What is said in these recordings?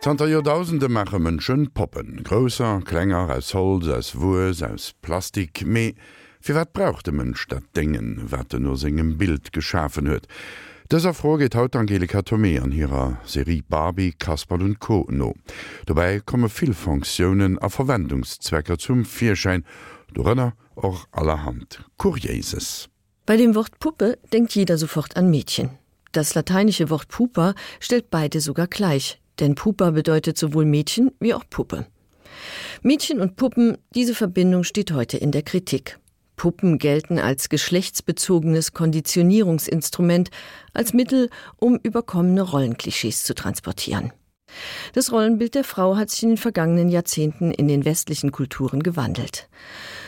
Zter Jotausende mache Mënschen poppen, Groser, klenger als Holz, als Wus, aus Plastik méi. Fi wat brauchte Mënsch dat Dingen, wat er nur segem Bild geschaffen huet. Dëser Froget haut Angelika Tomé an ihrer Serie Barbie, Kasper und Co. no. Dabei komme vill Funktionen a Verwendungszwecker zum Vierschein, Dorënner och allerhand Kurieses. Bei dem Wort Puppe denkt jeder sofort an Mädchen. Das lateinische Wort Pupa stellt beide sogar gleich, denn Pupa bedeutet sowohl Mädchen wie auch Puppe. Mädchen und Puppen, diese Verbindung steht heute in der Kritik. Puppen gelten als geschlechtsbezogenes Konditionierungsinstrument, als Mittel, um überkommene Rollenklischees zu transportieren. Das Rollenbild der Frau hat sich in den vergangenen Jahrzehnten in den westlichen Kulturen gewandelt.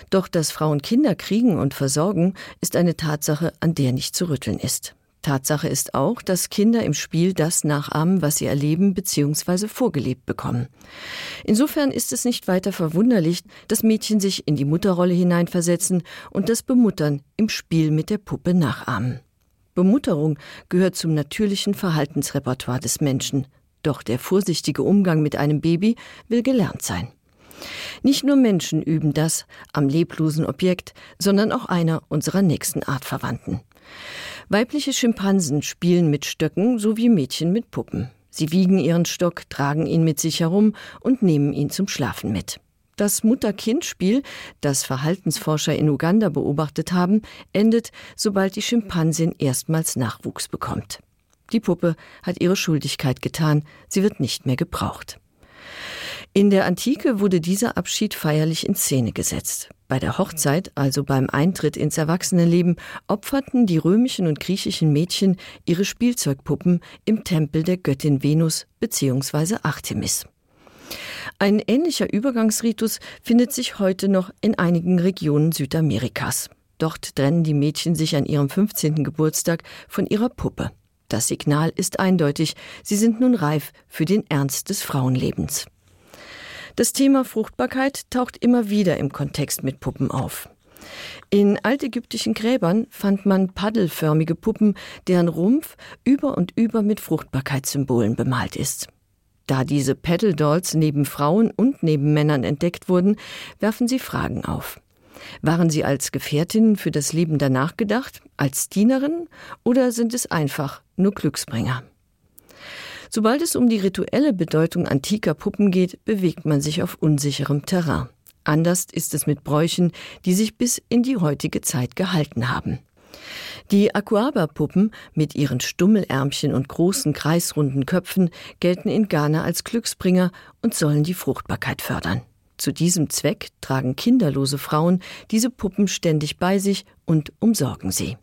Doch dass Frauen Kinder kriegen und versorgen, ist eine Tatsache, an der nicht zu rütteln ist. Tatsache ist auch, dass Kinder im Spiel das nachahmen, was sie erleben bzw. vorgelebt bekommen. Insofern ist es nicht weiter verwunderlich, dass Mädchen sich in die Mutterrolle hineinversetzen und das Bemuttern im Spiel mit der Puppe nachahmen. Bemutterung gehört zum natürlichen Verhaltensrepertoire des Menschen, doch der vorsichtige Umgang mit einem Baby will gelernt sein. Nicht nur Menschen üben das am leblosen Objekt, sondern auch einer unserer nächsten Artverwandten. Weibliche Schimpansen spielen mit Stöcken sowie Mädchen mit Puppen. Sie wiegen ihren Stock, tragen ihn mit sich herum und nehmen ihn zum Schlafen mit. Das Mutter-Kind-Spiel, das Verhaltensforscher in Uganda beobachtet haben, endet, sobald die Schimpansin erstmals Nachwuchs bekommt. Die Puppe hat ihre Schuldigkeit getan, sie wird nicht mehr gebraucht. In der Antike wurde dieser Abschied feierlich in Szene gesetzt. Bei der Hochzeit, also beim Eintritt ins Erwachsenenleben, opferten die römischen und griechischen Mädchen ihre Spielzeugpuppen im Tempel der Göttin Venus bzw. Artemis. Ein ähnlicher Übergangsritus findet sich heute noch in einigen Regionen Südamerikas. Dort trennen die Mädchen sich an ihrem 15. Geburtstag von ihrer Puppe. Das Signal ist eindeutig, sie sind nun reif für den Ernst des Frauenlebens. Das Thema Fruchtbarkeit taucht immer wieder im Kontext mit Puppen auf. In altägyptischen Gräbern fand man paddelförmige Puppen, deren Rumpf über und über mit Fruchtbarkeitssymbolen bemalt ist. Da diese Paddledolls neben Frauen und neben Männern entdeckt wurden, werfen sie Fragen auf. Waren sie als Gefährtinnen für das Leben danach gedacht, als Dienerinnen oder sind es einfach nur Glücksbringer? Sobald es um die rituelle Bedeutung antiker Puppen geht, bewegt man sich auf unsicherem Terrain. Anders ist es mit Bräuchen, die sich bis in die heutige Zeit gehalten haben. Die Aquaba-Puppen mit ihren Stummelärmchen und großen kreisrunden Köpfen gelten in Ghana als Glücksbringer und sollen die Fruchtbarkeit fördern. Zu diesem Zweck tragen kinderlose Frauen diese Puppen ständig bei sich und umsorgen sie.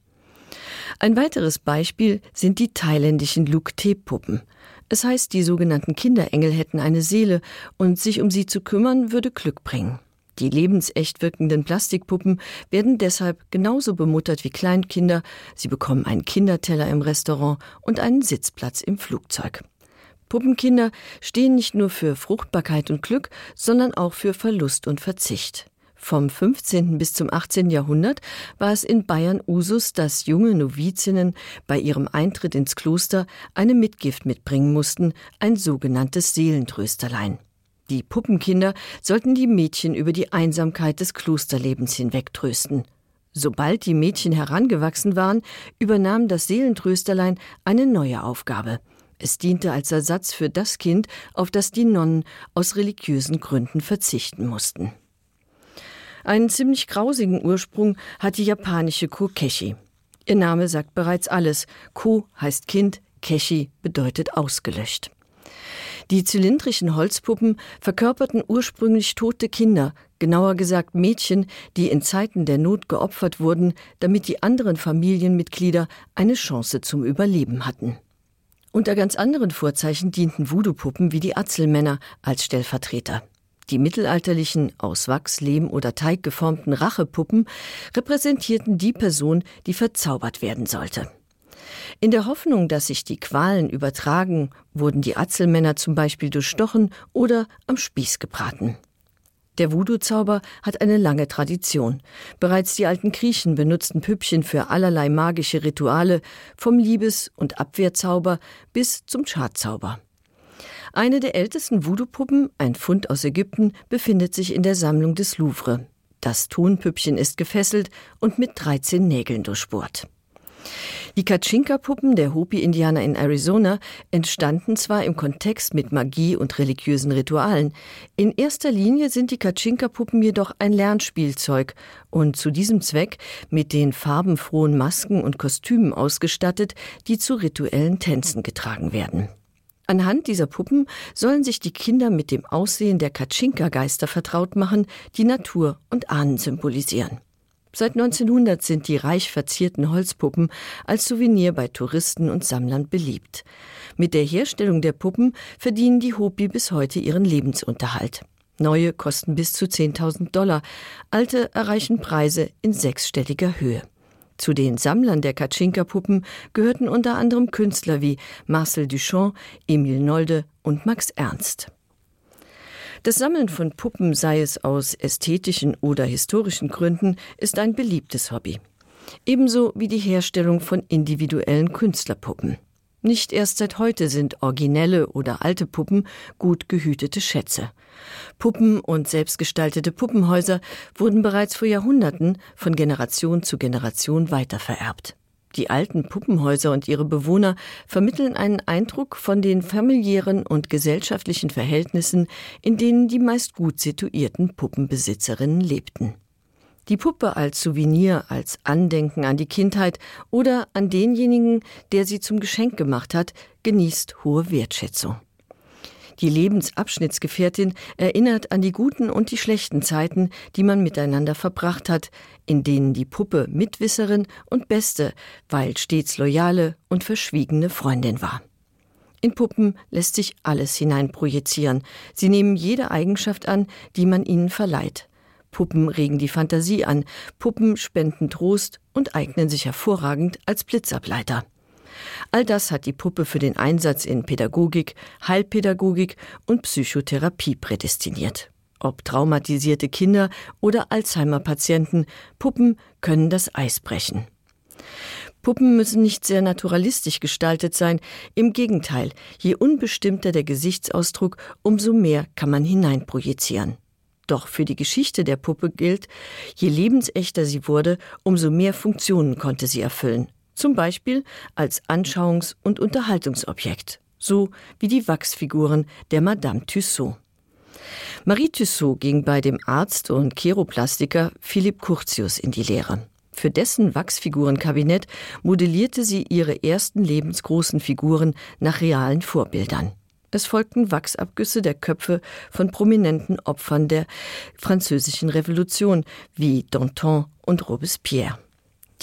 Ein weiteres Beispiel sind die thailändischen Luk-Tee-Puppen. Es heißt, die sogenannten Kinderengel hätten eine Seele und sich um sie zu kümmern würde Glück bringen. Die lebensecht wirkenden Plastikpuppen werden deshalb genauso bemuttert wie Kleinkinder. Sie bekommen einen Kinderteller im Restaurant und einen Sitzplatz im Flugzeug. Puppenkinder stehen nicht nur für Fruchtbarkeit und Glück, sondern auch für Verlust und Verzicht. Vom 15. bis zum 18. Jahrhundert war es in Bayern Usus, dass junge Novizinnen bei ihrem Eintritt ins Kloster eine Mitgift mitbringen mussten, ein sogenanntes Seelentrösterlein. Die Puppenkinder sollten die Mädchen über die Einsamkeit des Klosterlebens hinwegtrösten. Sobald die Mädchen herangewachsen waren, übernahm das Seelentrösterlein eine neue Aufgabe. Es diente als Ersatz für das Kind, auf das die Nonnen aus religiösen Gründen verzichten mussten. Einen ziemlich grausigen Ursprung hat die japanische Kokeshi. Ihr Name sagt bereits alles. Ko heißt Kind, Keshi bedeutet ausgelöscht. Die zylindrischen Holzpuppen verkörperten ursprünglich tote Kinder, genauer gesagt Mädchen, die in Zeiten der Not geopfert wurden, damit die anderen Familienmitglieder eine Chance zum Überleben hatten. Unter ganz anderen Vorzeichen dienten Voodoo-Puppen wie die Atzelmänner als Stellvertreter. Die mittelalterlichen, aus Wachs, Lehm oder Teig geformten Rachepuppen repräsentierten die Person, die verzaubert werden sollte. In der Hoffnung, dass sich die Qualen übertragen, wurden die Atzelmänner zum Beispiel durchstochen oder am Spieß gebraten. Der Voodoo-Zauber hat eine lange Tradition. Bereits die alten Griechen benutzten Püppchen für allerlei magische Rituale, vom Liebes- und Abwehrzauber bis zum Schatzauber. Eine der ältesten Voodoo-Puppen, ein Fund aus Ägypten, befindet sich in der Sammlung des Louvre. Das Tonpüppchen ist gefesselt und mit 13 Nägeln durchbohrt. Die Katschinka-Puppen der Hopi-Indianer in Arizona entstanden zwar im Kontext mit Magie und religiösen Ritualen, in erster Linie sind die Katschinka-Puppen jedoch ein Lernspielzeug und zu diesem Zweck mit den farbenfrohen Masken und Kostümen ausgestattet, die zu rituellen Tänzen getragen werden. Anhand dieser Puppen sollen sich die Kinder mit dem Aussehen der Katschinka-Geister vertraut machen, die Natur und Ahnen symbolisieren. Seit 1900 sind die reich verzierten Holzpuppen als Souvenir bei Touristen und Sammlern beliebt. Mit der Herstellung der Puppen verdienen die Hopi bis heute ihren Lebensunterhalt. Neue kosten bis zu 10.000 Dollar, alte erreichen Preise in sechsstelliger Höhe. Zu den Sammlern der Katschinka-Puppen gehörten unter anderem Künstler wie Marcel Duchamp, Emil Nolde und Max Ernst. Das Sammeln von Puppen, sei es aus ästhetischen oder historischen Gründen, ist ein beliebtes Hobby. Ebenso wie die Herstellung von individuellen Künstlerpuppen. Nicht erst seit heute sind originelle oder alte Puppen gut gehütete Schätze. Puppen und selbstgestaltete Puppenhäuser wurden bereits vor Jahrhunderten von Generation zu Generation weitervererbt. Die alten Puppenhäuser und ihre Bewohner vermitteln einen Eindruck von den familiären und gesellschaftlichen Verhältnissen, in denen die meist gut situierten Puppenbesitzerinnen lebten. Die Puppe als Souvenir, als Andenken an die Kindheit oder an denjenigen, der sie zum Geschenk gemacht hat, genießt hohe Wertschätzung. Die Lebensabschnittsgefährtin erinnert an die guten und die schlechten Zeiten, die man miteinander verbracht hat, in denen die Puppe Mitwisserin und beste, weil stets loyale und verschwiegene Freundin war. In Puppen lässt sich alles hineinprojizieren. Sie nehmen jede Eigenschaft an, die man ihnen verleiht. Puppen regen die Fantasie an, Puppen spenden Trost und eignen sich hervorragend als Blitzableiter. All das hat die Puppe für den Einsatz in Pädagogik, Heilpädagogik und Psychotherapie prädestiniert. Ob traumatisierte Kinder oder Alzheimer-Patienten, Puppen können das Eis brechen. Puppen müssen nicht sehr naturalistisch gestaltet sein, im Gegenteil, je unbestimmter der Gesichtsausdruck, umso mehr kann man hineinprojizieren. Doch für die Geschichte der Puppe gilt, je lebensechter sie wurde, umso mehr Funktionen konnte sie erfüllen zum Beispiel als Anschauungs- und Unterhaltungsobjekt, so wie die Wachsfiguren der Madame Tussaud. Marie Tussaud ging bei dem Arzt und Chiroplastiker Philipp Curtius in die Lehre. Für dessen Wachsfigurenkabinett modellierte sie ihre ersten lebensgroßen Figuren nach realen Vorbildern. Es folgten Wachsabgüsse der Köpfe von prominenten Opfern der französischen Revolution wie Danton und Robespierre.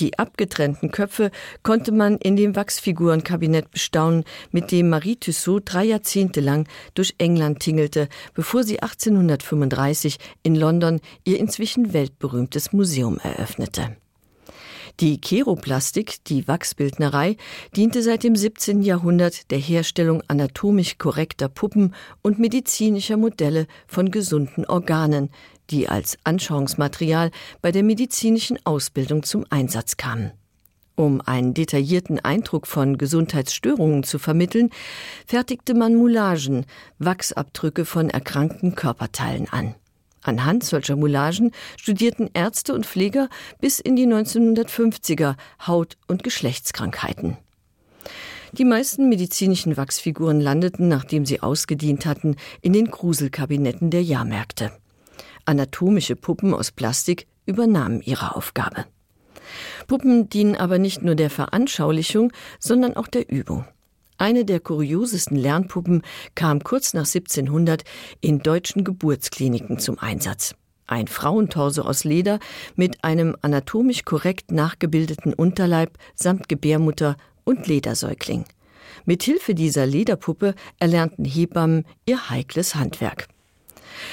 Die abgetrennten Köpfe konnte man in dem Wachsfigurenkabinett bestaunen, mit dem Marie Tussaud drei Jahrzehnte lang durch England tingelte, bevor sie 1835 in London ihr inzwischen weltberühmtes Museum eröffnete. Die Cheroplastik, die Wachsbildnerei, diente seit dem 17. Jahrhundert der Herstellung anatomisch korrekter Puppen und medizinischer Modelle von gesunden Organen, die als Anschauungsmaterial bei der medizinischen Ausbildung zum Einsatz kamen. Um einen detaillierten Eindruck von Gesundheitsstörungen zu vermitteln, fertigte man Moulagen, Wachsabdrücke von erkrankten Körperteilen an. Anhand solcher Moulagen studierten Ärzte und Pfleger bis in die 1950er Haut- und Geschlechtskrankheiten. Die meisten medizinischen Wachsfiguren landeten, nachdem sie ausgedient hatten, in den Gruselkabinetten der Jahrmärkte. Anatomische Puppen aus Plastik übernahmen ihre Aufgabe. Puppen dienen aber nicht nur der Veranschaulichung, sondern auch der Übung. Eine der kuriosesten Lernpuppen kam kurz nach 1700 in deutschen Geburtskliniken zum Einsatz. Ein Frauentorso aus Leder mit einem anatomisch korrekt nachgebildeten Unterleib samt Gebärmutter und Ledersäugling. Mit Hilfe dieser Lederpuppe erlernten Hebammen ihr heikles Handwerk.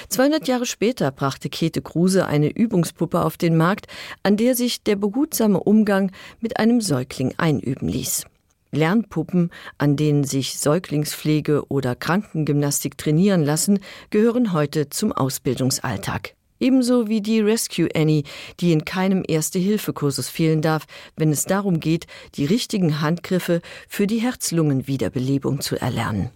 200 Jahre später brachte Käthe Kruse eine Übungspuppe auf den Markt, an der sich der behutsame Umgang mit einem Säugling einüben ließ. Lernpuppen, an denen sich Säuglingspflege oder Krankengymnastik trainieren lassen, gehören heute zum Ausbildungsalltag. Ebenso wie die Rescue Annie, die in keinem Erste-Hilfe-Kursus fehlen darf, wenn es darum geht, die richtigen Handgriffe für die Herz-Lungen-Wiederbelebung zu erlernen.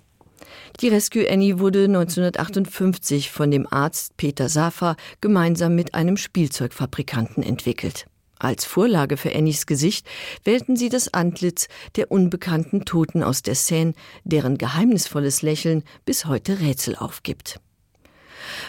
Die Rescue Annie wurde 1958 von dem Arzt Peter Safa gemeinsam mit einem Spielzeugfabrikanten entwickelt. Als Vorlage für Annies Gesicht wählten sie das Antlitz der unbekannten Toten aus der Seine, deren geheimnisvolles Lächeln bis heute Rätsel aufgibt.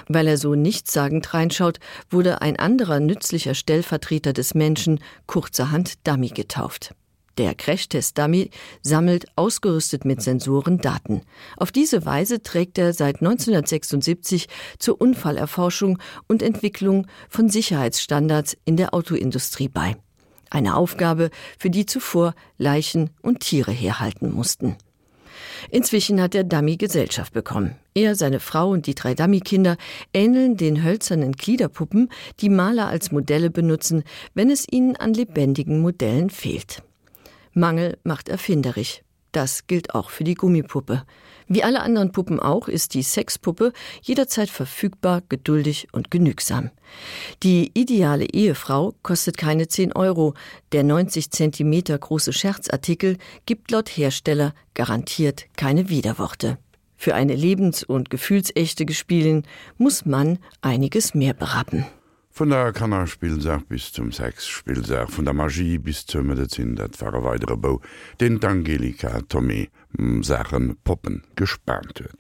Weil er so nichtssagend reinschaut, wurde ein anderer nützlicher Stellvertreter des Menschen kurzerhand Dummy getauft. Der Crashtest Dummy sammelt ausgerüstet mit Sensoren Daten. Auf diese Weise trägt er seit 1976 zur Unfallerforschung und Entwicklung von Sicherheitsstandards in der Autoindustrie bei. Eine Aufgabe, für die zuvor Leichen und Tiere herhalten mussten. Inzwischen hat der Dummy Gesellschaft bekommen. Er, seine Frau und die drei Dummykinder ähneln den hölzernen Gliederpuppen, die Maler als Modelle benutzen, wenn es ihnen an lebendigen Modellen fehlt. Mangel macht erfinderisch. Das gilt auch für die Gummipuppe. Wie alle anderen Puppen auch ist die Sexpuppe jederzeit verfügbar, geduldig und genügsam. Die ideale Ehefrau kostet keine 10 Euro. Der 90 cm große Scherzartikel gibt laut Hersteller garantiert keine Widerworte. Für eine lebens- und gefühlsechte Gespielin muss man einiges mehr berappen. Von der Kannerspielsach bis zum Sexspielsach, von der Magie bis zur Medizin, dat war weitere Bau, den d'Angelika Tommy Sachen Poppen gespannt huet.